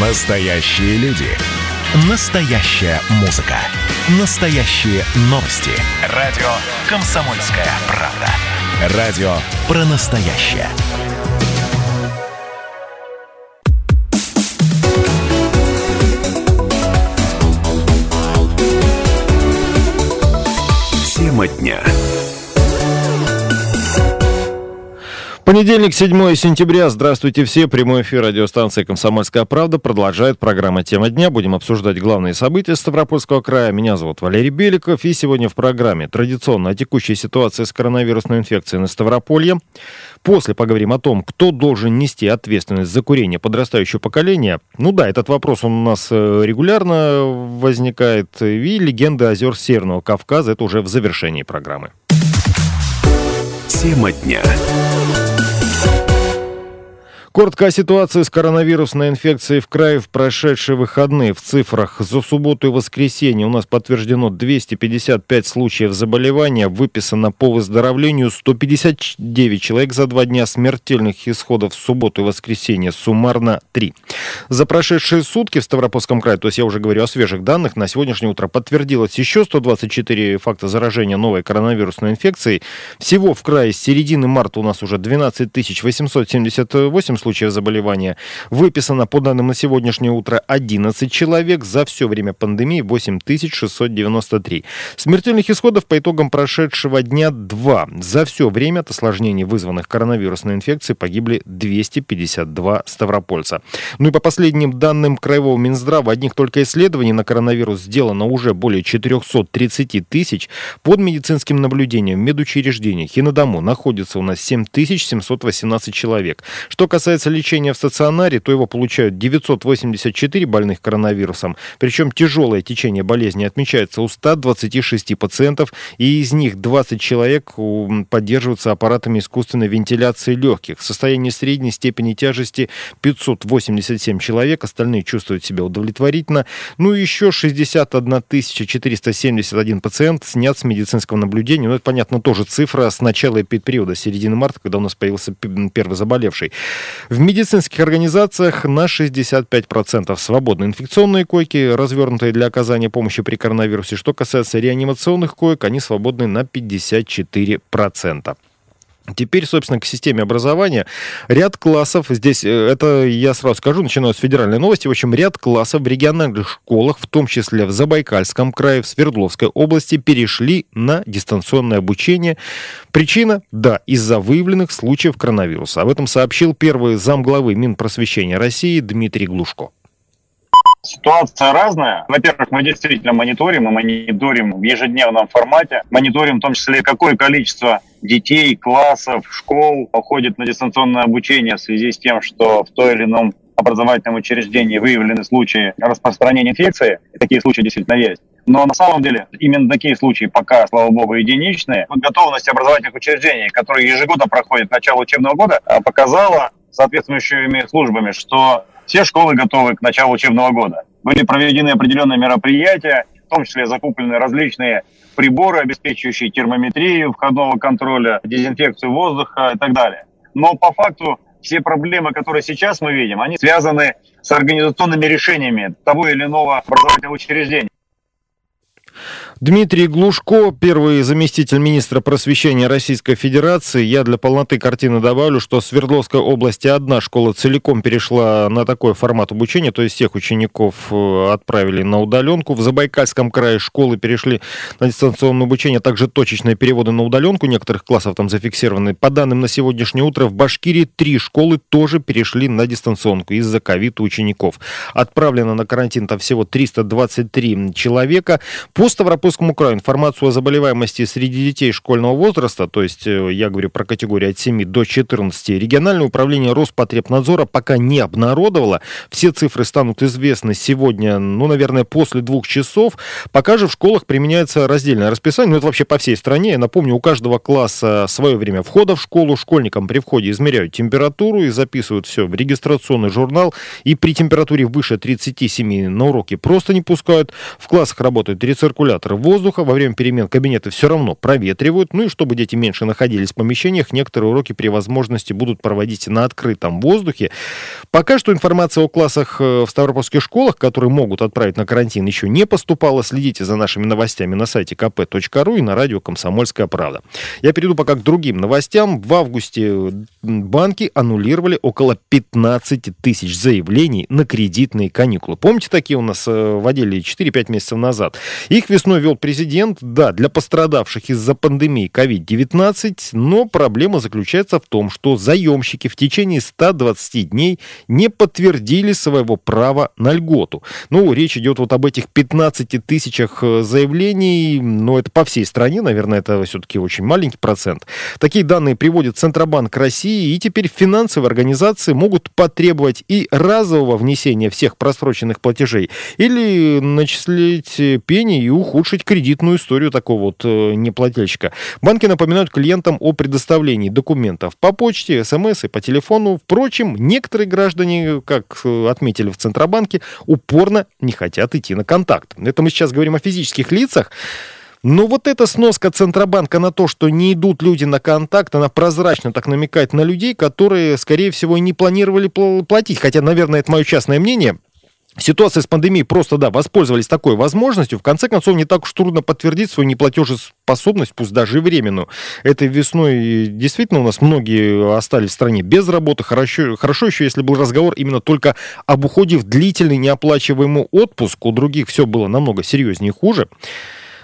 Настоящие люди. Настоящая музыка. Настоящие новости. Радио «Комсомольская правда». Радио про настоящее. Тема дня. Понедельник, 7 сентября. Здравствуйте все. Прямой эфир радиостанции «Комсомольская правда» продолжает программа «Тема дня». Будем обсуждать главные события Ставропольского края. Меня зовут Валерий Беликов. И сегодня в программе традиционно о текущей ситуации с коронавирусной инфекцией на Ставрополье. После поговорим о том, кто должен нести ответственность за курение подрастающего поколения. Ну да, этот вопрос он у нас э, регулярно возникает. И легенды озер Северного Кавказа. Это уже в завершении программы. Тема дня. Коротко о ситуации с коронавирусной инфекцией в крае в прошедшие выходные. В цифрах за субботу и воскресенье у нас подтверждено 255 случаев заболевания, выписано по выздоровлению 159 человек за два дня смертельных исходов в субботу и воскресенье, суммарно 3. За прошедшие сутки в Ставропольском крае, то есть я уже говорю о свежих данных, на сегодняшнее утро подтвердилось еще 124 факта заражения новой коронавирусной инфекцией. Всего в крае с середины марта у нас уже 12 878 случаев случаев заболевания. Выписано, по данным на сегодняшнее утро, 11 человек. За все время пандемии 8693. Смертельных исходов по итогам прошедшего дня 2. За все время от осложнений, вызванных коронавирусной инфекцией, погибли 252 ставропольца. Ну и по последним данным Краевого Минздрава, одних только исследований на коронавирус сделано уже более 430 тысяч. Под медицинским наблюдением в медучреждениях и на дому находится у нас 7718 человек. Что касается касается лечения в стационаре, то его получают 984 больных коронавирусом. Причем тяжелое течение болезни отмечается у 126 пациентов, и из них 20 человек поддерживаются аппаратами искусственной вентиляции легких. В состоянии средней степени тяжести 587 человек, остальные чувствуют себя удовлетворительно. Ну и еще 61 471 пациент снят с медицинского наблюдения. Ну, это, понятно, тоже цифра с начала эпидпериода, середины марта, когда у нас появился первый заболевший. В медицинских организациях на 65% свободны инфекционные койки, развернутые для оказания помощи при коронавирусе. Что касается реанимационных коек, они свободны на 54%. Теперь, собственно, к системе образования. Ряд классов, здесь, э, это я сразу скажу, начинаю с федеральной новости, в общем, ряд классов в региональных школах, в том числе в Забайкальском крае, в Свердловской области, перешли на дистанционное обучение. Причина? Да, из-за выявленных случаев коронавируса. Об этом сообщил первый замглавы Минпросвещения России Дмитрий Глушко. Ситуация разная. Во-первых, мы действительно мониторим, мы мониторим в ежедневном формате, мониторим в том числе, какое количество детей, классов, школ походит на дистанционное обучение в связи с тем, что в той или ином образовательном учреждении выявлены случаи распространения инфекции, такие случаи действительно есть. Но на самом деле именно такие случаи пока, слава богу, единичные. Готовность образовательных учреждений, которые ежегодно проходят начало учебного года, показала соответствующими службами, что все школы готовы к началу учебного года. Были проведены определенные мероприятия, в том числе закуплены различные приборы, обеспечивающие термометрию входного контроля, дезинфекцию воздуха и так далее. Но по факту все проблемы, которые сейчас мы видим, они связаны с организационными решениями того или иного образовательного учреждения. Дмитрий Глушко, первый заместитель министра просвещения Российской Федерации. Я для полноты картины добавлю, что в Свердловской области одна школа целиком перешла на такой формат обучения, то есть всех учеников э, отправили на удаленку. В Забайкальском крае школы перешли на дистанционное обучение, также точечные переводы на удаленку некоторых классов там зафиксированы. По данным на сегодняшнее утро, в Башкирии три школы тоже перешли на дистанционку из-за ковид учеников. Отправлено на карантин там всего 323 человека. По Ставропольскому Ставропольскому краю информацию о заболеваемости среди детей школьного возраста, то есть э, я говорю про категорию от 7 до 14, региональное управление Роспотребнадзора пока не обнародовало. Все цифры станут известны сегодня, ну, наверное, после двух часов. Пока же в школах применяется раздельное расписание, ну, это вообще по всей стране. Я напомню, у каждого класса свое время входа в школу. Школьникам при входе измеряют температуру и записывают все в регистрационный журнал. И при температуре выше 37 на уроки просто не пускают. В классах работают рециркуляторы циркуляторы воздуха. Во время перемен кабинеты все равно проветривают. Ну и чтобы дети меньше находились в помещениях, некоторые уроки при возможности будут проводить на открытом воздухе. Пока что информация о классах э, в Ставропольских школах, которые могут отправить на карантин, еще не поступала. Следите за нашими новостями на сайте kp.ru и на радио «Комсомольская правда». Я перейду пока к другим новостям. В августе банки аннулировали около 15 тысяч заявлений на кредитные каникулы. Помните, такие у нас э, вводили 4-5 месяцев назад? Их весной вел президент, да, для пострадавших из-за пандемии COVID-19, но проблема заключается в том, что заемщики в течение 120 дней не подтвердили своего права на льготу. Ну, речь идет вот об этих 15 тысячах э, заявлений, но это по всей стране, наверное, это все-таки очень маленький процент. Такие данные приводит Центробанк России, и теперь финансовые организации могут потребовать и разового внесения всех просроченных платежей, или начислить пени и ухудшить кредитную историю такого вот э, неплательщика. Банки напоминают клиентам о предоставлении документов по почте, смс и по телефону. Впрочем, некоторые граждане, как э, отметили в Центробанке, упорно не хотят идти на контакт. Это мы сейчас говорим о физических лицах. Но вот эта сноска Центробанка на то, что не идут люди на контакт, она прозрачно так намекает на людей, которые, скорее всего, не планировали платить. Хотя, наверное, это мое частное мнение. Ситуация с пандемией просто, да, воспользовались такой возможностью. В конце концов, не так уж трудно подтвердить свою неплатежеспособность, пусть даже и временную. Этой весной действительно у нас многие остались в стране без работы. Хорошо, хорошо еще, если был разговор именно только об уходе в длительный неоплачиваемый отпуск. У других все было намного серьезнее и хуже.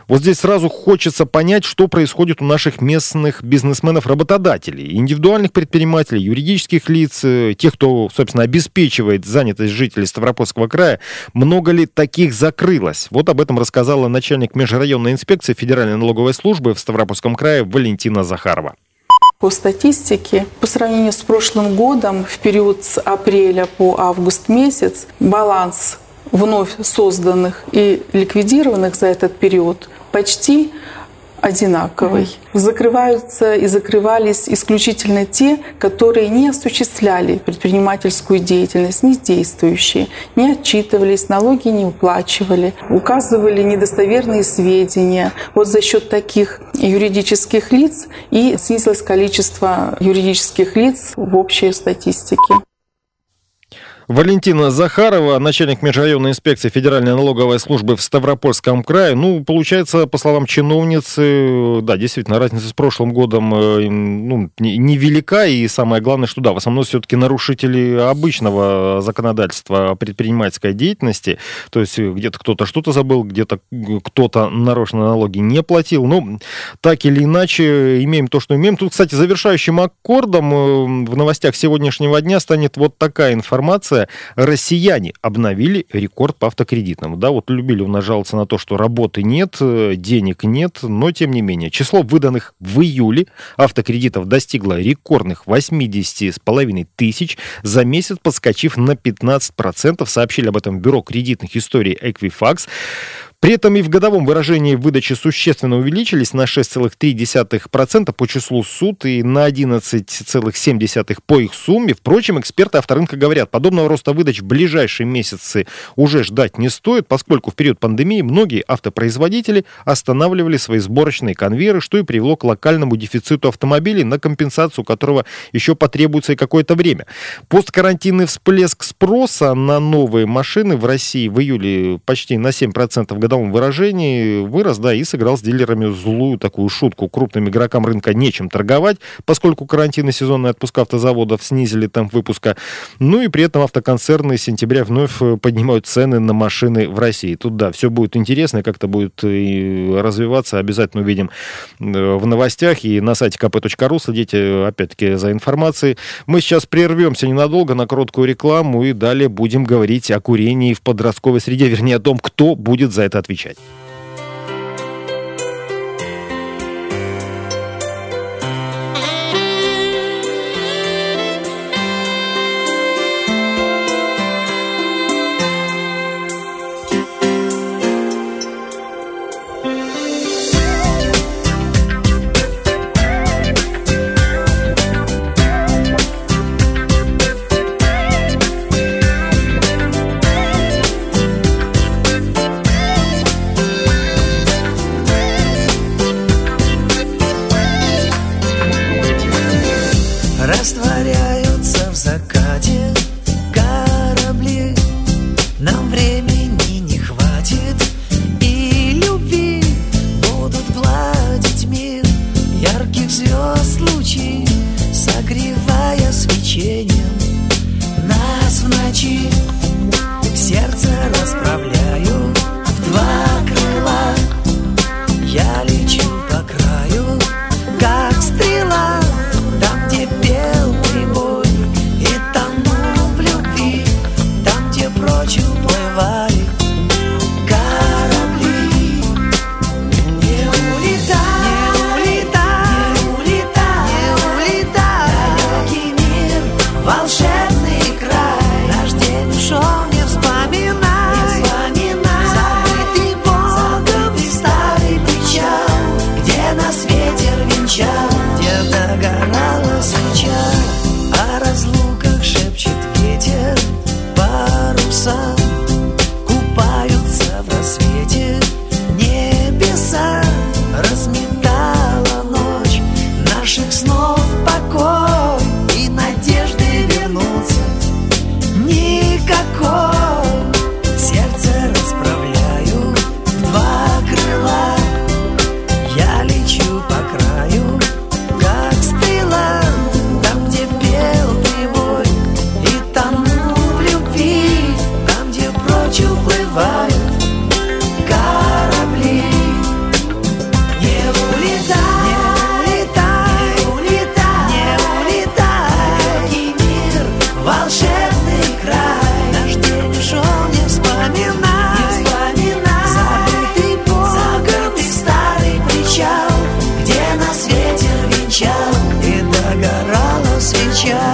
Вот здесь сразу хочется понять, что происходит у наших местных бизнесменов-работодателей, индивидуальных предпринимателей, юридических лиц, э, тех, кто, собственно, обеспечивает занятость жителей Ставропольского края. Много ли таких закрылось? Вот об этом рассказала начальник межрайонной инспекции Федеральной налоговой службы в Ставропольском крае Валентина Захарова. По статистике, по сравнению с прошлым годом, в период с апреля по август месяц, баланс вновь созданных и ликвидированных за этот период почти одинаковый. Закрываются и закрывались исключительно те, которые не осуществляли предпринимательскую деятельность, не действующие, не отчитывались, налоги не уплачивали, указывали недостоверные сведения. Вот за счет таких юридических лиц и снизилось количество юридических лиц в общей статистике. Валентина Захарова, начальник межрайонной инспекции Федеральной налоговой службы в Ставропольском крае. Ну, получается, по словам чиновницы, да, действительно, разница с прошлым годом э, ну, невелика, и самое главное, что да, в основном все-таки нарушители обычного законодательства предпринимательской деятельности, то есть где-то кто-то что-то забыл, где-то кто-то нарочно налоги не платил. Ну, так или иначе, имеем то, что имеем. Тут, кстати, завершающим аккордом э, в новостях сегодняшнего дня станет вот такая информация информация. Россияне обновили рекорд по автокредитному. Да, вот любили у нас жаловаться на то, что работы нет, э, денег нет, но тем не менее. Число выданных в июле автокредитов достигло рекордных 80,5 тысяч, за месяц подскочив на 15%. Сообщили об этом Бюро кредитных историй Equifax. При этом и в годовом выражении выдачи существенно увеличились на 6,3% по числу суд и на 11,7% по их сумме. Впрочем, эксперты авторынка говорят, подобного роста выдач в ближайшие месяцы уже ждать не стоит, поскольку в период пандемии многие автопроизводители останавливали свои сборочные конвейеры, что и привело к локальному дефициту автомобилей, на компенсацию которого еще потребуется и какое-то время. Посткарантинный всплеск спроса на новые машины в России в июле почти на 7% годового годовом выражении вырос, да, и сыграл с дилерами злую такую шутку. Крупным игрокам рынка нечем торговать, поскольку карантин и сезонные отпуска автозаводов снизили темп выпуска. Ну и при этом автоконцерны с сентября вновь поднимают цены на машины в России. Тут, да, все будет интересно, как-то будет и развиваться. Обязательно увидим э, в новостях и на сайте kp.ru. Следите, опять-таки, за информацией. Мы сейчас прервемся ненадолго на короткую рекламу и далее будем говорить о курении в подростковой среде, вернее, о том, кто будет за это отвечать. yeah. плавают корабли. Не улетай, не улетай, не улетай, не улетай. Далекий мир, волшебный край. Наш день ушел, не вспоминай, не вспоминай. Забытый бог, забытый старый причал, где нас ветер венчал и догорала свеча.